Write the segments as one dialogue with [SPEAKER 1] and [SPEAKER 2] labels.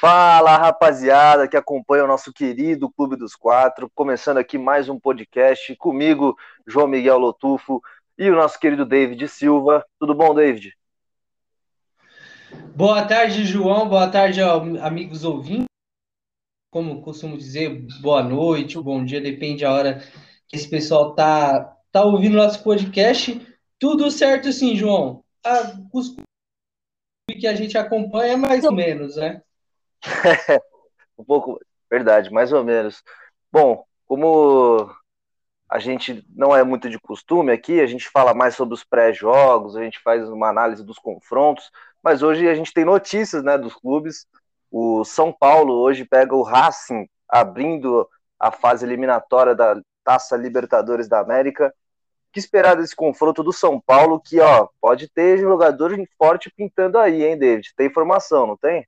[SPEAKER 1] Fala rapaziada que acompanha o nosso querido Clube dos Quatro, começando aqui mais um podcast comigo, João Miguel Lotufo e o nosso querido David Silva. Tudo bom, David?
[SPEAKER 2] Boa tarde, João. Boa tarde, amigos ouvintes. Como costumo dizer, boa noite, bom dia, depende da hora que esse pessoal tá, tá ouvindo nosso podcast. Tudo certo sim, João. Ah, os que a gente acompanha mais ou menos, né?
[SPEAKER 1] Um pouco, verdade, mais ou menos. Bom, como a gente não é muito de costume aqui, a gente fala mais sobre os pré-jogos, a gente faz uma análise dos confrontos, mas hoje a gente tem notícias, né, dos clubes. O São Paulo hoje pega o Racing abrindo a fase eliminatória da Taça Libertadores da América. O que esperar desse confronto do São Paulo, que ó, pode ter jogador forte pintando aí, hein, David? Tem informação, não tem?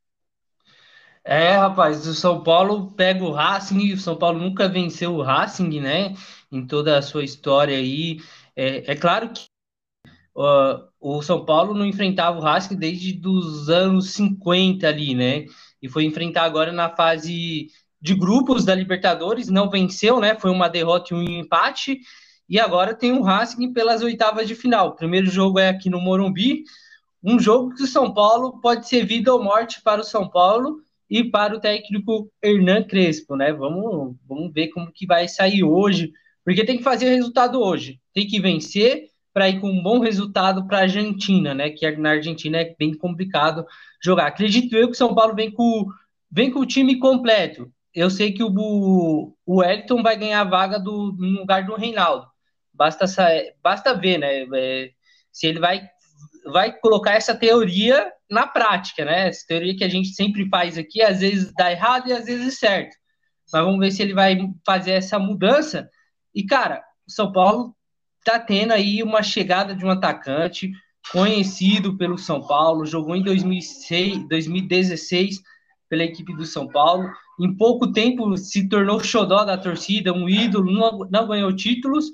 [SPEAKER 2] É, rapaz, o São Paulo pega o Racing, o São Paulo nunca venceu o Racing, né? Em toda a sua história aí. É, é claro que uh, o São Paulo não enfrentava o Racing desde os anos 50 ali, né? E foi enfrentar agora na fase de grupos da Libertadores, não venceu, né? Foi uma derrota e um empate. E agora tem o Racing pelas oitavas de final. O primeiro jogo é aqui no Morumbi, um jogo que o São Paulo pode ser vida ou morte para o São Paulo e para o técnico Hernan Crespo, né? Vamos, vamos ver como que vai sair hoje, porque tem que fazer resultado hoje, tem que vencer para ir com um bom resultado para a Argentina, né? Que na Argentina é bem complicado jogar. Acredito eu que o São Paulo vem com, vem com o time completo. Eu sei que o, o Elton vai ganhar a vaga do, no lugar do Reinaldo. Basta, basta ver, né? É, se ele vai vai colocar essa teoria na prática, né? Essa teoria que a gente sempre faz aqui, às vezes dá errado e às vezes certo. Mas vamos ver se ele vai fazer essa mudança. E, cara, o São Paulo tá tendo aí uma chegada de um atacante conhecido pelo São Paulo, jogou em 2006, 2016 pela equipe do São Paulo. Em pouco tempo se tornou xodó da torcida, um ídolo, não, não ganhou títulos,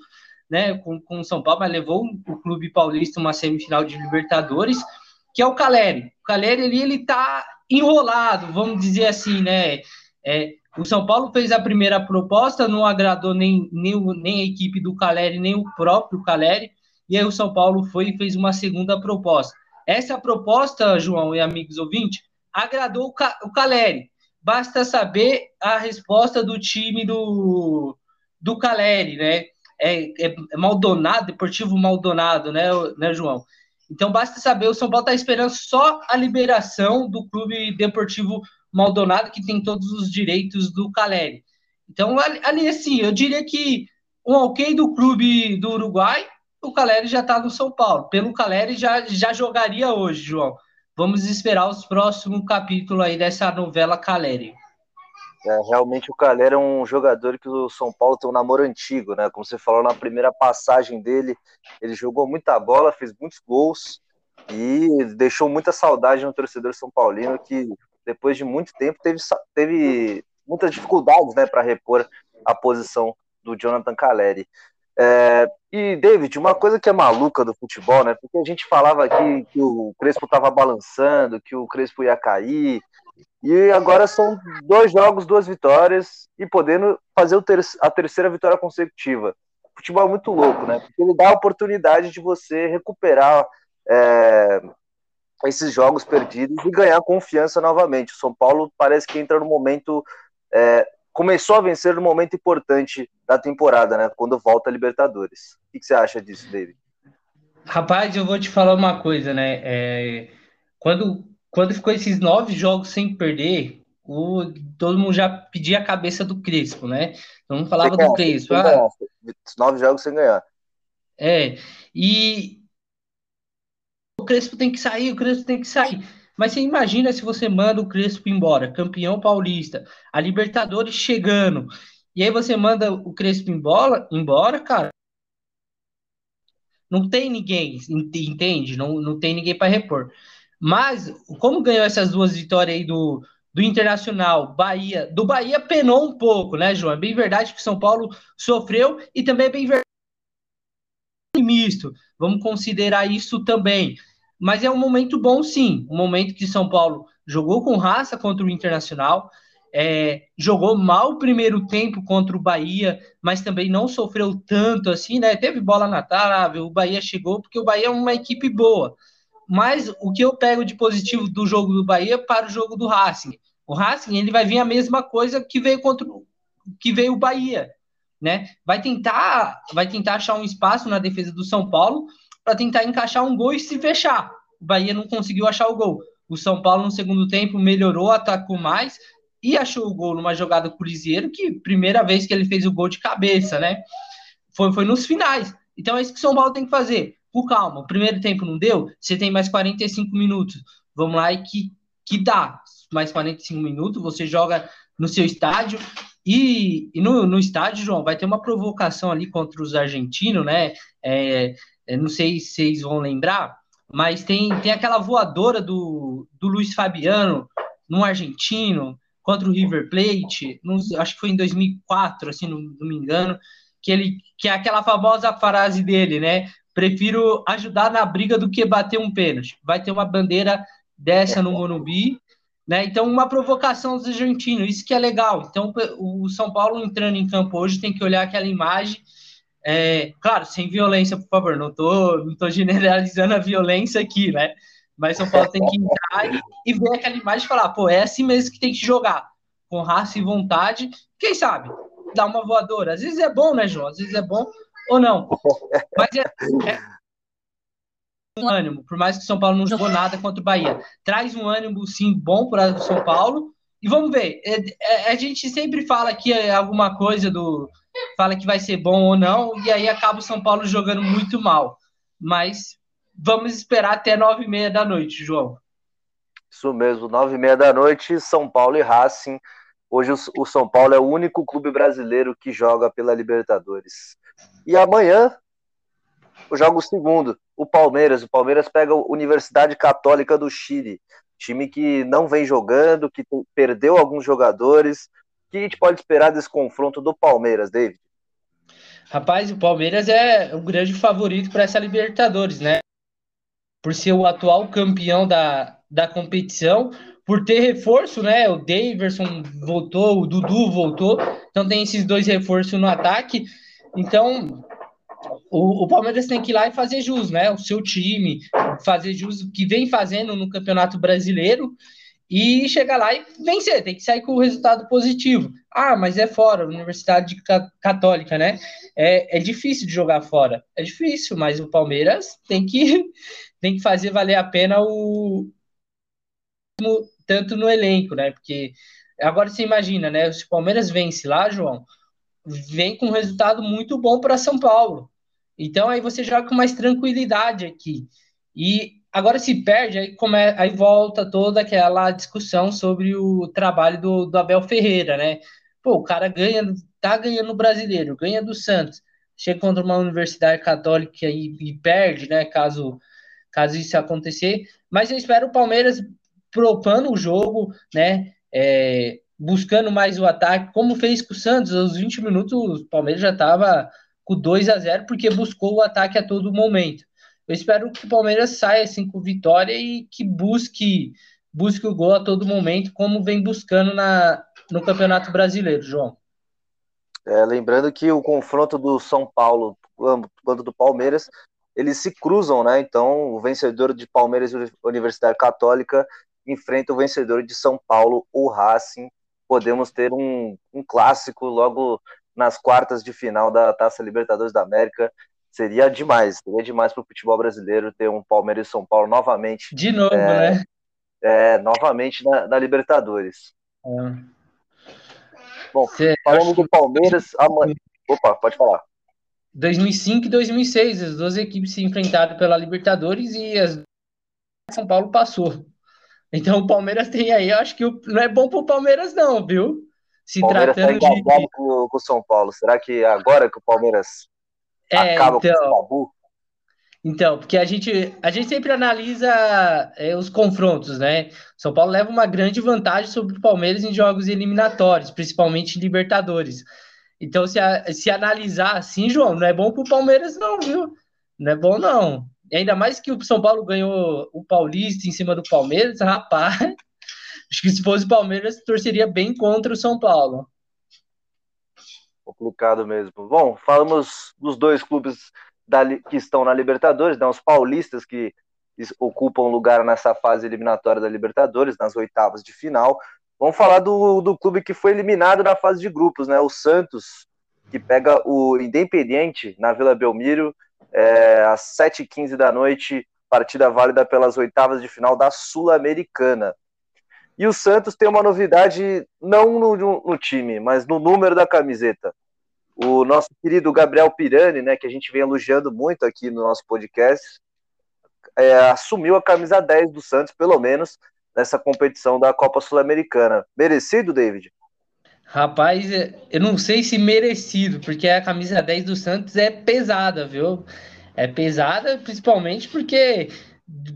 [SPEAKER 2] né, com, com o São Paulo, mas levou o clube paulista uma semifinal de Libertadores, que é o Caleri. O Caleri ali, ele tá enrolado, vamos dizer assim, né? É, o São Paulo fez a primeira proposta, não agradou nem, nem, nem a equipe do Caleri, nem o próprio Caleri, e aí o São Paulo foi e fez uma segunda proposta. Essa proposta, João e amigos ouvintes, agradou o, o Caleri. Basta saber a resposta do time do, do Caleri, né? É, é Maldonado, Deportivo Maldonado, né, né, João? Então basta saber, o São Paulo está esperando só a liberação do clube Deportivo Maldonado, que tem todos os direitos do Caleri. Então, ali, ali assim, eu diria que um ok do clube do Uruguai, o Caleri já está no São Paulo. Pelo Caleri já, já jogaria hoje, João. Vamos esperar os próximos capítulos aí dessa novela Caleri.
[SPEAKER 1] É, realmente o Calera é um jogador que o São Paulo tem um namoro antigo, né? Como você falou na primeira passagem dele, ele jogou muita bola, fez muitos gols e deixou muita saudade no torcedor são paulino que depois de muito tempo teve, teve muitas dificuldades, né, para repor a posição do Jonathan Caleri. É, e David, uma coisa que é maluca do futebol, né? Porque a gente falava aqui que o Crespo estava balançando, que o Crespo ia cair, e agora são dois jogos, duas vitórias e podendo fazer ter a terceira vitória consecutiva. Futebol é muito louco, né? Porque ele dá a oportunidade de você recuperar é, esses jogos perdidos e ganhar confiança novamente. O São Paulo parece que entra no momento. É, começou a vencer no momento importante da temporada, né? Quando volta a Libertadores. O que, você acha disso, David?
[SPEAKER 2] Rapaz, eu vou te falar uma coisa, né? É, quando quando ficou esses nove jogos sem perder, o, todo mundo já pedia a cabeça do Crespo, né? Todo mundo falava do Crespo. Ah,
[SPEAKER 1] nove jogos sem ganhar.
[SPEAKER 2] É, e o Crespo tem que sair, o Crespo tem que sair. Mas você imagina se você manda o Crespo embora, campeão paulista, a Libertadores chegando, e aí você manda o Crespo embora, embora cara. Não tem ninguém, entende? Não, não tem ninguém para repor. Mas, como ganhou essas duas vitórias aí do, do Internacional, Bahia, do Bahia penou um pouco, né, João? É bem verdade que São Paulo sofreu e também é bem verdade misto. Vamos considerar isso também. mas é um momento bom, sim. Um momento que São Paulo jogou com raça contra o Internacional, é, jogou mal o primeiro tempo contra o Bahia, mas também não sofreu tanto assim, né? Teve bola na trave, o Bahia chegou, porque o Bahia é uma equipe boa. Mas o que eu pego de positivo do jogo do Bahia para o jogo do Racing? O Racing ele vai vir a mesma coisa que veio contra que veio o Bahia, né? Vai tentar, vai tentar achar um espaço na defesa do São Paulo para tentar encaixar um gol e se fechar. O Bahia não conseguiu achar o gol. O São Paulo no segundo tempo melhorou, atacou mais e achou o gol numa jogada Cruzeiro, que primeira vez que ele fez o gol de cabeça, né? Foi, foi nos finais. Então é isso que o São Paulo tem que fazer. Com calma, o primeiro tempo não deu, você tem mais 45 minutos. Vamos lá e que, que dá. Mais 45 minutos, você joga no seu estádio. E, e no, no estádio, João, vai ter uma provocação ali contra os argentinos, né? É, é, não sei se vocês vão lembrar, mas tem, tem aquela voadora do, do Luiz Fabiano no argentino contra o River Plate, acho que foi em 2004, assim, não, não, me engano, que ele que é aquela famosa frase dele, né? Prefiro ajudar na briga do que bater um pênalti. Vai ter uma bandeira dessa no Morumbi, né? Então, uma provocação dos argentinos, isso que é legal. Então, o São Paulo entrando em campo hoje tem que olhar aquela imagem. É, claro, sem violência, por favor, não tô, não tô generalizando a violência aqui, né? Mas São Paulo tem que entrar e, e, ver aquela imagem e falar, pô, é assim mesmo que tem que jogar, com raça e vontade. Quem sabe? Dar uma voadora. Às vezes é bom, né, João? Às vezes é bom ou não. Mas é, é um ânimo, por mais que o São Paulo não jogou nada contra o Bahia. Traz um ânimo, sim, bom para o São Paulo. E vamos ver. É, é, a gente sempre fala que é alguma coisa do. Fala que vai ser bom ou não, e aí acaba o São Paulo jogando muito mal. Mas vamos esperar até nove e meia da noite, João.
[SPEAKER 1] Isso mesmo, nove e meia da noite, São Paulo e Racing. Hoje o São Paulo é o único clube brasileiro que joga pela Libertadores. E amanhã o segundo, o Palmeiras. O Palmeiras pega a Universidade Católica do Chile, time que não vem jogando, que perdeu alguns jogadores. O que a gente pode esperar desse confronto do Palmeiras, David?
[SPEAKER 2] Rapaz, o Palmeiras é o grande favorito para essa Libertadores, né? por ser o atual campeão da, da competição, por ter reforço, né? O Daverson voltou, o Dudu voltou, então tem esses dois reforços no ataque. Então, o, o, Palmeiras tem que ir lá e fazer jus, né? O seu time, fazer jus que vem fazendo no Campeonato Brasileiro e chegar lá e vencer, tem que sair com o resultado positivo. Ah, mas é fora, Universidade Católica, né? É, é difícil de jogar fora. É difícil, mas o Palmeiras tem que tem que fazer valer a pena o tanto no elenco, né? Porque agora você imagina, né? Se o Palmeiras vence lá, João, vem com um resultado muito bom para São Paulo. Então aí você joga com mais tranquilidade aqui. E agora se perde, aí, come, aí volta toda aquela discussão sobre o trabalho do, do Abel Ferreira, né? Pô, o cara ganha, tá ganhando o brasileiro, ganha do Santos, chega contra uma universidade católica e, e perde, né? Caso caso isso acontecer. Mas eu espero o Palmeiras propando o jogo, né? É, buscando mais o ataque, como fez com o Santos, aos 20 minutos o Palmeiras já estava com 2 a 0 porque buscou o ataque a todo momento. Eu espero que o Palmeiras saia assim com vitória e que busque busque o gol a todo momento, como vem buscando na, no Campeonato Brasileiro, João.
[SPEAKER 1] É, lembrando que o confronto do São Paulo quando do Palmeiras eles se cruzam, né? Então, o vencedor de Palmeiras Universidade Católica enfrenta o vencedor de São Paulo, o Racing. Podemos ter um, um clássico logo nas quartas de final da Taça Libertadores da América. Seria demais, seria demais para o futebol brasileiro ter um Palmeiras e São Paulo novamente.
[SPEAKER 2] De novo, é, né?
[SPEAKER 1] É, novamente na, na Libertadores. É. Bom, Cê, falando do Palmeiras, amanhã... Opa, pode falar.
[SPEAKER 2] 2005 e 2006, as duas equipes se enfrentaram pela Libertadores e as São Paulo passou. Então o Palmeiras tem aí, eu acho que não é bom para o Palmeiras não, viu?
[SPEAKER 1] Se Palmeiras tá tratando tá de com, com o São Paulo. Será que agora que o Palmeiras é, acaba então, com o tabu?
[SPEAKER 2] Então, porque a gente, a gente sempre analisa é, os confrontos, né? São Paulo leva uma grande vantagem sobre o Palmeiras em jogos eliminatórios, principalmente em Libertadores. Então, se, a, se analisar assim, João, não é bom pro Palmeiras, não, viu? Não é bom, não. Ainda mais que o São Paulo ganhou o Paulista em cima do Palmeiras, rapaz. Acho que se fosse o Palmeiras, torceria bem contra o São Paulo.
[SPEAKER 1] Complicado mesmo. Bom, falamos dos dois clubes da, que estão na Libertadores, né, os paulistas que ocupam lugar nessa fase eliminatória da Libertadores, nas oitavas de final. Vamos falar do, do clube que foi eliminado na fase de grupos, né? O Santos, que pega o Independiente na Vila Belmiro, é, às 7h15 da noite, partida válida pelas oitavas de final da Sul-Americana. E o Santos tem uma novidade, não no, no, time, mas no número da camiseta. O nosso querido Gabriel Pirani, né, que a gente vem elogiando muito aqui no nosso podcast, é, assumiu a camisa 10 do Santos, pelo menos, nessa competição da Copa Sul-Americana. Merecido, David?
[SPEAKER 2] Rapaz, eu não sei se merecido, porque a camisa 10 do Santos é pesada, viu? É pesada, principalmente porque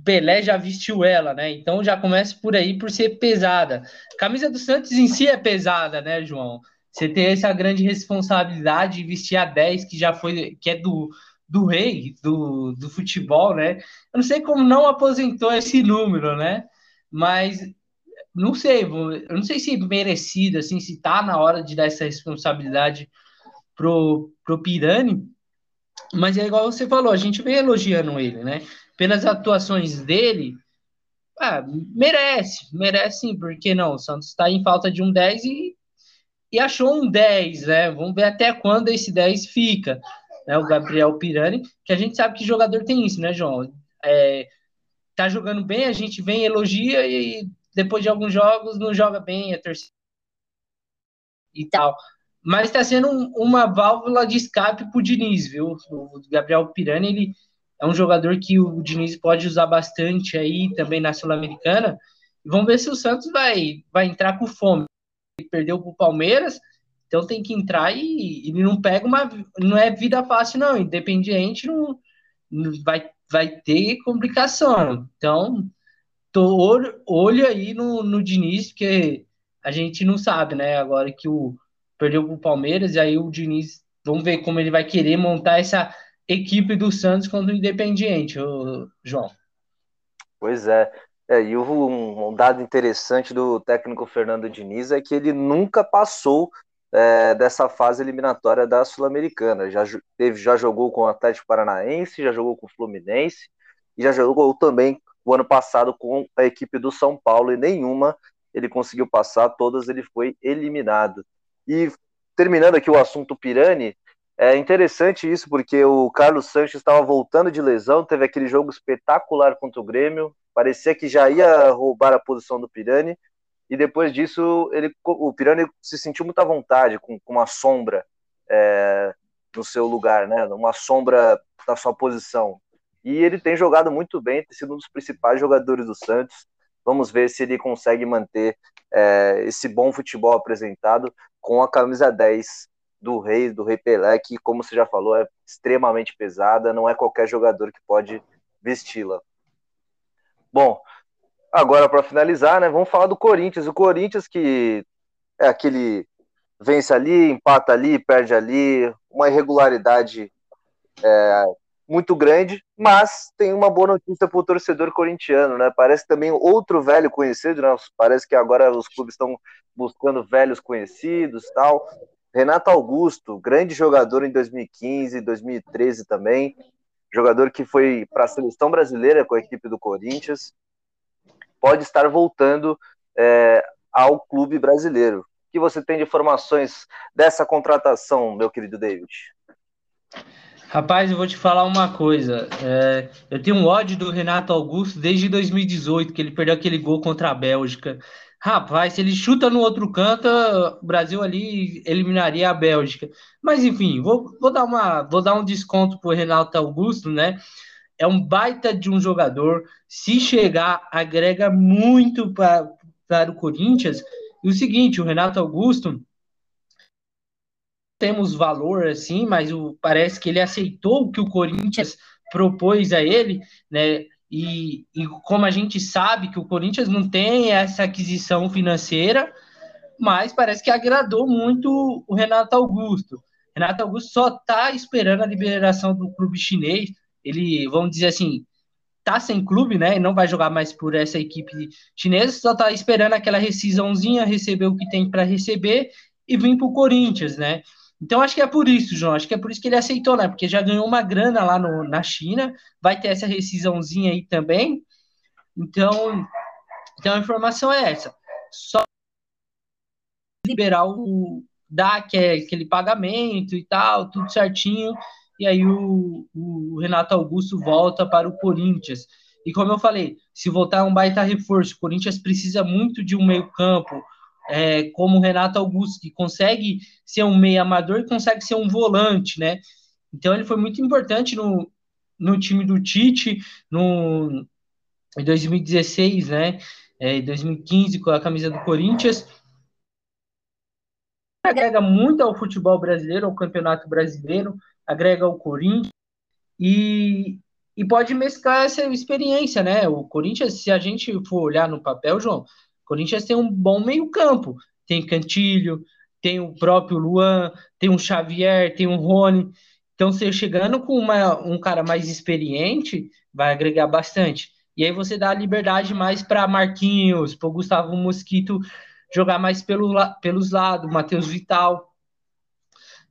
[SPEAKER 2] Pelé já vestiu ela, né? Então já começa por aí por ser pesada. Camisa do Santos em si é pesada, né, João? Você tem essa grande responsabilidade de vestir a 10, que já foi, que é do, do rei do, do futebol, né? Eu não sei como não aposentou esse número, né? Mas não sei, eu não sei se merecido, assim, se tá na hora de dar essa responsabilidade pro, pro Pirani, mas é igual você falou, a gente vem elogiando ele, né? Pelas atuações dele, ah, merece, merece sim, porque não? O Santos está em falta de um 10 e, e achou um 10, né? Vamos ver até quando esse 10 fica. Né? O Gabriel Pirani, que a gente sabe que jogador tem isso, né, João? É, tá jogando bem, a gente vem, elogia e depois de alguns jogos não joga bem, a torcida e tal. Mas está sendo um, uma válvula de escape para o Diniz, viu? O Gabriel Pirani, ele é um jogador que o Diniz pode usar bastante aí também na Sul-Americana. Vamos ver se o Santos vai, vai entrar com fome. Ele perdeu para o Palmeiras, então tem que entrar e ele não pega uma. Não é vida fácil, não. Independiente não, não vai, vai ter complicação. Então, tô olho aí no, no Diniz, porque a gente não sabe, né? Agora que o perdeu para o Palmeiras, e aí o Diniz, vamos ver como ele vai querer montar essa equipe do Santos contra o Independiente, João.
[SPEAKER 1] Pois é. é e um, um dado interessante do técnico Fernando Diniz é que ele nunca passou é, dessa fase eliminatória da Sul-Americana. Já, teve, já jogou com o Atlético Paranaense, já jogou com o Fluminense e já jogou também o ano passado com a equipe do São Paulo e nenhuma ele conseguiu passar, todas ele foi eliminado. E terminando aqui o assunto Pirani, é interessante isso porque o Carlos Sanches estava voltando de lesão, teve aquele jogo espetacular contra o Grêmio, parecia que já ia roubar a posição do Pirani, e depois disso ele, o Pirani se sentiu muito à vontade com, com uma sombra é, no seu lugar, né? Uma sombra na sua posição. E ele tem jogado muito bem, tem sido um dos principais jogadores do Santos. Vamos ver se ele consegue manter é, esse bom futebol apresentado com a camisa 10 do Rei, do Rei Pelé, que, como você já falou, é extremamente pesada, não é qualquer jogador que pode vesti-la. Bom, agora para finalizar, né, vamos falar do Corinthians. O Corinthians que é aquele vence ali, empata ali, perde ali, uma irregularidade é, muito grande, mas tem uma boa notícia para o torcedor corintiano, né? Parece também outro velho conhecido, né? Parece que agora os clubes estão buscando velhos conhecidos, tal. Renato Augusto, grande jogador em 2015, 2013 também, jogador que foi para a seleção brasileira com a equipe do Corinthians, pode estar voltando é, ao clube brasileiro. O que você tem de informações dessa contratação, meu querido David?
[SPEAKER 2] Rapaz, eu vou te falar uma coisa. É, eu tenho um ódio do Renato Augusto desde 2018, que ele perdeu aquele gol contra a Bélgica. Rapaz, se ele chuta no outro canto, o Brasil ali eliminaria a Bélgica. Mas enfim, vou, vou, dar, uma, vou dar um desconto pro Renato Augusto, né? É um baita de um jogador. Se chegar, agrega muito para o Corinthians. E o seguinte, o Renato Augusto temos valor assim, mas o, parece que ele aceitou o que o Corinthians propôs a ele, né? E, e como a gente sabe que o Corinthians não tem essa aquisição financeira, mas parece que agradou muito o Renato Augusto. Renato Augusto só está esperando a liberação do clube chinês ele, vamos dizer assim, tá sem clube, né? Não vai jogar mais por essa equipe chinesa, só tá esperando aquela rescisãozinha, receber o que tem para receber e vir pro Corinthians, né? Então acho que é por isso, João. Acho que é por isso que ele aceitou, né? Porque já ganhou uma grana lá no, na China, vai ter essa rescisãozinha aí também. Então, então a informação é essa. Só liberar o dar aquele pagamento e tal, tudo certinho. E aí o, o Renato Augusto volta para o Corinthians. E como eu falei, se voltar é um baita reforço, o Corinthians precisa muito de um meio-campo, é, como o Renato Augusto, que consegue ser um meio amador e consegue ser um volante, né? Então ele foi muito importante no, no time do Tite, no, em 2016, né? É, 2015 com a camisa do Corinthians. Agrega muito ao futebol brasileiro, ao campeonato brasileiro, agrega ao Corinthians e, e pode mesclar essa experiência, né? O Corinthians, se a gente for olhar no papel, João, Corinthians tem um bom meio-campo. Tem Cantilho, tem o próprio Luan, tem um Xavier, tem um Rony. Então, você chegando com uma, um cara mais experiente, vai agregar bastante. E aí você dá liberdade mais para Marquinhos, para Gustavo Mosquito jogar mais pelo, pelos lados, Matheus Vital.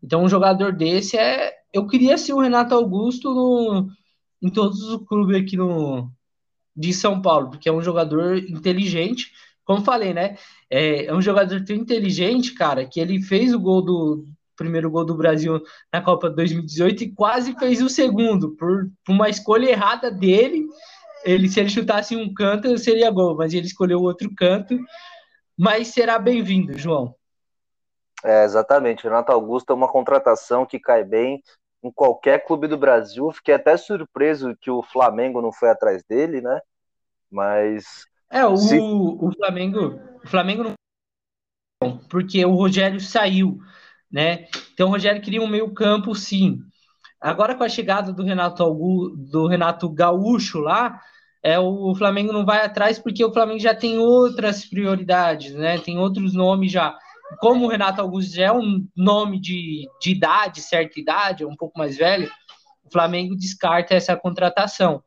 [SPEAKER 2] Então, um jogador desse é. Eu queria ser o Renato Augusto no, em todos os clubes aqui no, de São Paulo, porque é um jogador inteligente. Como falei, né? É, é um jogador tão inteligente, cara, que ele fez o gol do primeiro gol do Brasil na Copa 2018 e quase fez o segundo, por, por uma escolha errada dele ele, se ele chutasse um canto, seria gol, mas ele escolheu outro canto. Mas será bem-vindo, João.
[SPEAKER 1] É, exatamente. Renato Augusto é uma contratação que cai bem em qualquer clube do Brasil. Fiquei até surpreso que o Flamengo não foi atrás dele, né? Mas.
[SPEAKER 2] É, o, se... o Flamengo. O Flamengo não. Porque o Rogério saiu, né? Então o Rogério queria um meio-campo, sim. Agora com a chegada do Renato Augusto, do Renato Gaúcho lá, é o Flamengo não vai atrás porque o Flamengo já tem outras prioridades, né? Tem outros nomes já. Como o Renato Augusto já é um nome de, de idade, certa idade, é um pouco mais velho, o Flamengo descarta essa contratação.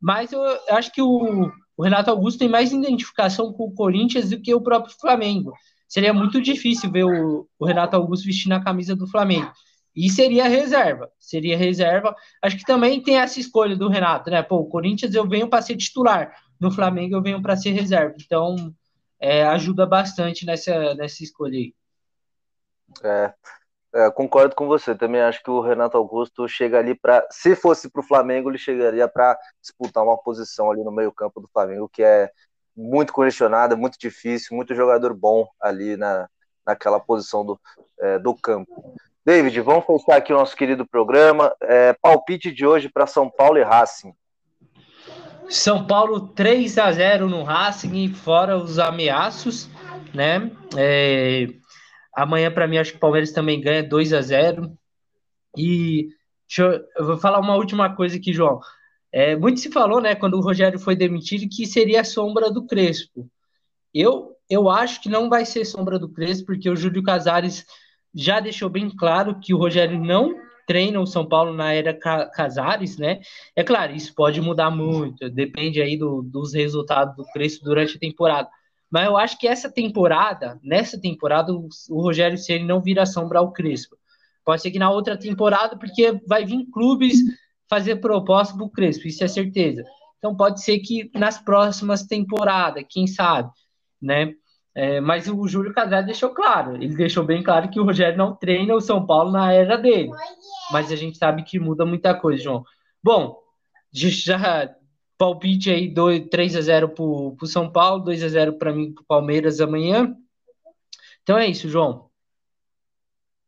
[SPEAKER 2] Mas eu acho que o, o Renato Augusto tem mais identificação com o Corinthians do que o próprio Flamengo. Seria muito difícil ver o, o Renato Augusto vestindo a camisa do Flamengo. E seria reserva, seria reserva. Acho que também tem essa escolha do Renato, né? Pô, o Corinthians eu venho para ser titular, no Flamengo eu venho para ser reserva. Então, é, ajuda bastante nessa, nessa escolha aí.
[SPEAKER 1] É, é, concordo com você. Também acho que o Renato Augusto chega ali para, se fosse para o Flamengo, ele chegaria para disputar uma posição ali no meio-campo do Flamengo, que é muito congestionada, muito difícil, muito jogador bom ali na, naquela posição do, é, do campo. David, vamos fechar aqui o nosso querido programa. É, palpite de hoje para São Paulo e Racing.
[SPEAKER 2] São Paulo 3 a 0 no Racing, fora os ameaços, né? É, amanhã, para mim, acho que o Palmeiras também ganha 2 a 0 E eu, eu, vou falar uma última coisa aqui, João. É, muito se falou, né, quando o Rogério foi demitido, que seria a sombra do Crespo. Eu, eu acho que não vai ser sombra do Crespo, porque o Júlio Casares já deixou bem claro que o Rogério não treina o São Paulo na era Casares, né? É claro, isso pode mudar muito, depende aí do, dos resultados do Crespo durante a temporada. Mas eu acho que essa temporada, nessa temporada, o, o Rogério Ceni não vira sombra ao Crespo. Pode ser que na outra temporada, porque vai vir clubes fazer proposta para o Crespo, isso é certeza. Então pode ser que nas próximas temporadas, quem sabe, né? É, mas o Júlio Casares deixou claro, ele deixou bem claro que o Rogério não treina o São Paulo na era dele. Mas a gente sabe que muda muita coisa, João. Bom, já palpite aí 2, 3 a 0 para o São Paulo, 2 a 0 para mim para o Palmeiras amanhã. Então é isso, João.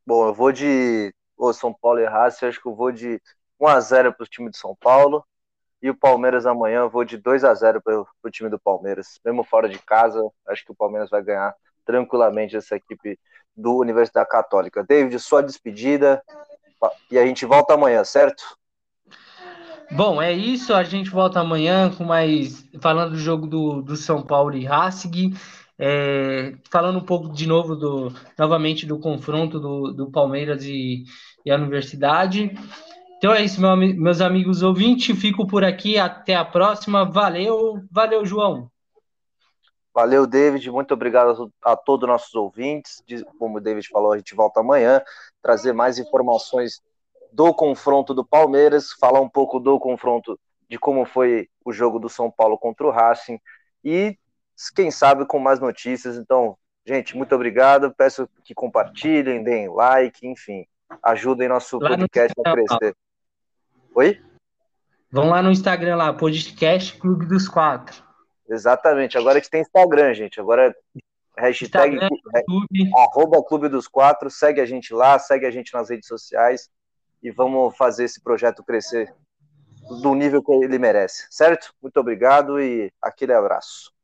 [SPEAKER 1] Bom, eu vou de o São Paulo e Racing, acho que eu vou de 1 a 0 para o time de São Paulo. E o Palmeiras amanhã eu vou de 2 a 0 para o time do Palmeiras. Mesmo fora de casa, acho que o Palmeiras vai ganhar tranquilamente essa equipe do Universidade Católica. David, sua despedida. E a gente volta amanhã, certo?
[SPEAKER 2] Bom, é isso. A gente volta amanhã com mais. Falando do jogo do, do São Paulo e Racing. É, falando um pouco de novo do novamente do confronto do, do Palmeiras e, e a Universidade. Então é isso, meu, meus amigos ouvintes. Fico por aqui. Até a próxima. Valeu, valeu, João.
[SPEAKER 1] Valeu, David. Muito obrigado a, a todos os nossos ouvintes. Como o David falou, a gente volta amanhã trazer mais informações do confronto do Palmeiras, falar um pouco do confronto de como foi o jogo do São Paulo contra o Racing e quem sabe com mais notícias. Então, gente, muito obrigado. Peço que compartilhem, deem like, enfim, ajudem nosso lá podcast a crescer. Oi?
[SPEAKER 2] Vão lá no Instagram lá, podcast Clube dos Quatro.
[SPEAKER 1] Exatamente. Agora que tem Instagram, gente. Agora hashtag Instagram, clube. arroba Clube dos Quatro. Segue a gente lá, segue a gente nas redes sociais e vamos fazer esse projeto crescer do nível que ele merece, certo? Muito obrigado e aquele abraço.